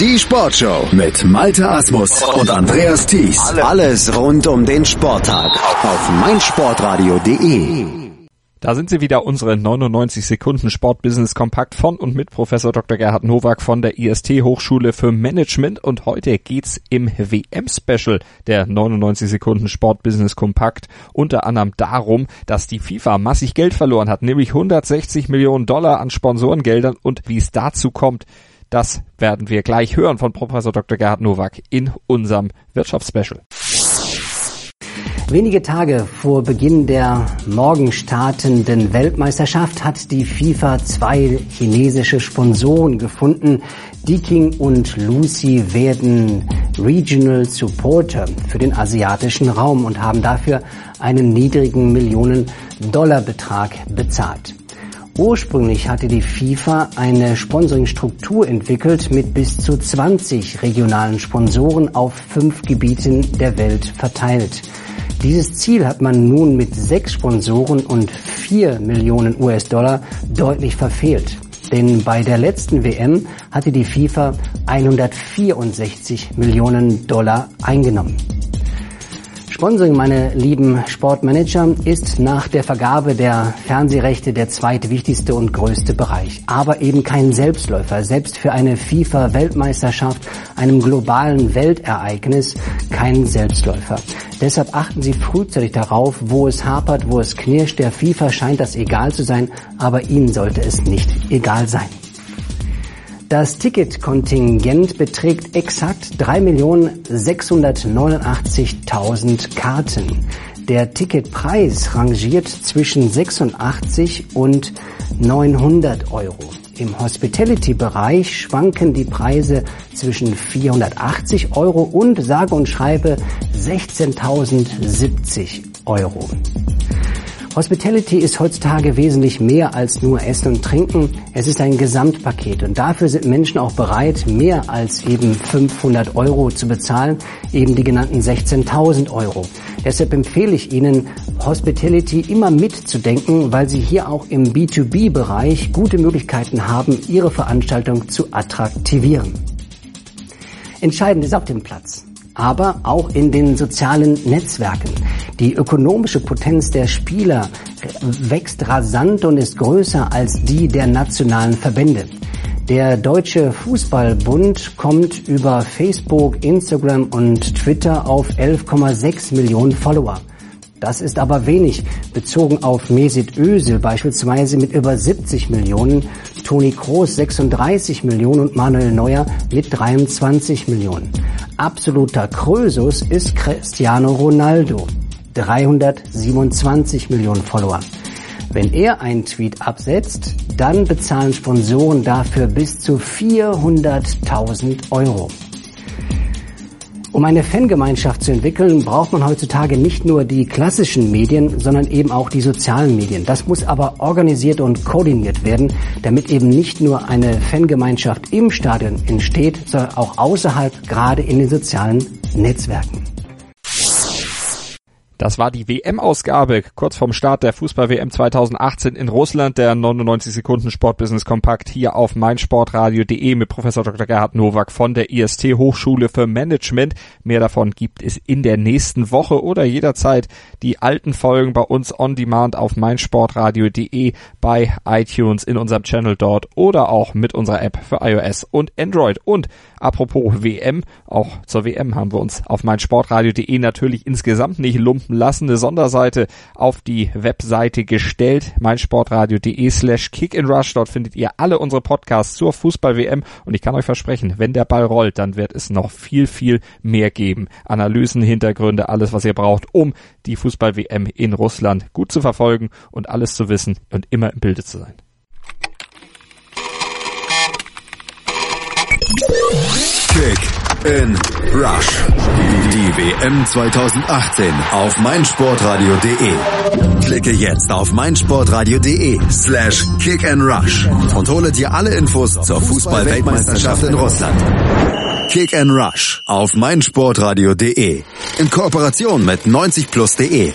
Die Sportshow mit Malte Asmus und Andreas Thies. Alles rund um den Sporttag auf meinsportradio.de. Da sind sie wieder, unsere 99 Sekunden Sportbusiness Kompakt von und mit Professor Dr. Gerhard Nowak von der IST Hochschule für Management und heute geht's im WM-Special der 99 Sekunden Sportbusiness Kompakt unter anderem darum, dass die FIFA massig Geld verloren hat, nämlich 160 Millionen Dollar an Sponsorengeldern und wie es dazu kommt, das werden wir gleich hören von Professor Dr. Gerhard Nowak in unserem Wirtschaftsspecial. Wenige Tage vor Beginn der morgen startenden Weltmeisterschaft hat die FIFA zwei chinesische Sponsoren gefunden. Diking und Lucy werden Regional Supporter für den asiatischen Raum und haben dafür einen niedrigen Millionen-Dollar-Betrag bezahlt. Ursprünglich hatte die FIFA eine Sponsoringstruktur entwickelt mit bis zu 20 regionalen Sponsoren auf fünf Gebieten der Welt verteilt. Dieses Ziel hat man nun mit sechs Sponsoren und vier Millionen US-Dollar deutlich verfehlt. Denn bei der letzten WM hatte die FIFA 164 Millionen Dollar eingenommen. Sponsoring, meine lieben Sportmanager, ist nach der Vergabe der Fernsehrechte der zweitwichtigste und größte Bereich. Aber eben kein Selbstläufer. Selbst für eine FIFA-Weltmeisterschaft, einem globalen Weltereignis, kein Selbstläufer. Deshalb achten Sie frühzeitig darauf, wo es hapert, wo es knirscht. Der FIFA scheint das egal zu sein, aber Ihnen sollte es nicht egal sein. Das Ticketkontingent beträgt exakt 3.689.000 Karten. Der Ticketpreis rangiert zwischen 86 und 900 Euro. Im Hospitality-Bereich schwanken die Preise zwischen 480 Euro und sage und schreibe 16.070 Euro. Hospitality ist heutzutage wesentlich mehr als nur Essen und Trinken. Es ist ein Gesamtpaket und dafür sind Menschen auch bereit, mehr als eben 500 Euro zu bezahlen, eben die genannten 16.000 Euro. Deshalb empfehle ich Ihnen, Hospitality immer mitzudenken, weil Sie hier auch im B2B-Bereich gute Möglichkeiten haben, Ihre Veranstaltung zu attraktivieren. Entscheidend ist auf dem Platz aber auch in den sozialen Netzwerken. Die ökonomische Potenz der Spieler wächst rasant und ist größer als die der nationalen Verbände. Der Deutsche Fußballbund kommt über Facebook, Instagram und Twitter auf 11,6 Millionen Follower. Das ist aber wenig, bezogen auf Mesut Özil beispielsweise mit über 70 Millionen, Toni Kroos 36 Millionen und Manuel Neuer mit 23 Millionen. Absoluter Krösus ist Cristiano Ronaldo, 327 Millionen Follower. Wenn er einen Tweet absetzt, dann bezahlen Sponsoren dafür bis zu 400.000 Euro. Um eine Fangemeinschaft zu entwickeln, braucht man heutzutage nicht nur die klassischen Medien, sondern eben auch die sozialen Medien. Das muss aber organisiert und koordiniert werden, damit eben nicht nur eine Fangemeinschaft im Stadion entsteht, sondern auch außerhalb, gerade in den sozialen Netzwerken. Das war die WM-Ausgabe kurz vorm Start der Fußball-WM 2018 in Russland, der 99 Sekunden Sportbusiness Kompakt hier auf meinsportradio.de mit Professor Dr. Gerhard Nowak von der IST Hochschule für Management. Mehr davon gibt es in der nächsten Woche oder jederzeit die alten Folgen bei uns on demand auf meinsportradio.de bei iTunes in unserem Channel dort oder auch mit unserer App für iOS und Android. Und apropos WM, auch zur WM haben wir uns auf meinsportradio.de natürlich insgesamt nicht lumpen lassen, eine Sonderseite auf die Webseite gestellt, meinsportradio.de slash kickinrush. Dort findet ihr alle unsere Podcasts zur Fußball-WM und ich kann euch versprechen, wenn der Ball rollt, dann wird es noch viel, viel mehr geben. Analysen, Hintergründe, alles, was ihr braucht, um die Fußball-WM in Russland gut zu verfolgen und alles zu wissen und immer im Bilde zu sein. Kick in Rush. Die WM 2018 auf meinsportradio.de. Klicke jetzt auf meinsportradio.de slash kick and rush und hole dir alle Infos zur Fußball-Weltmeisterschaft in Russland. Kick and Rush auf meinsportradio.de in Kooperation mit 90plus.de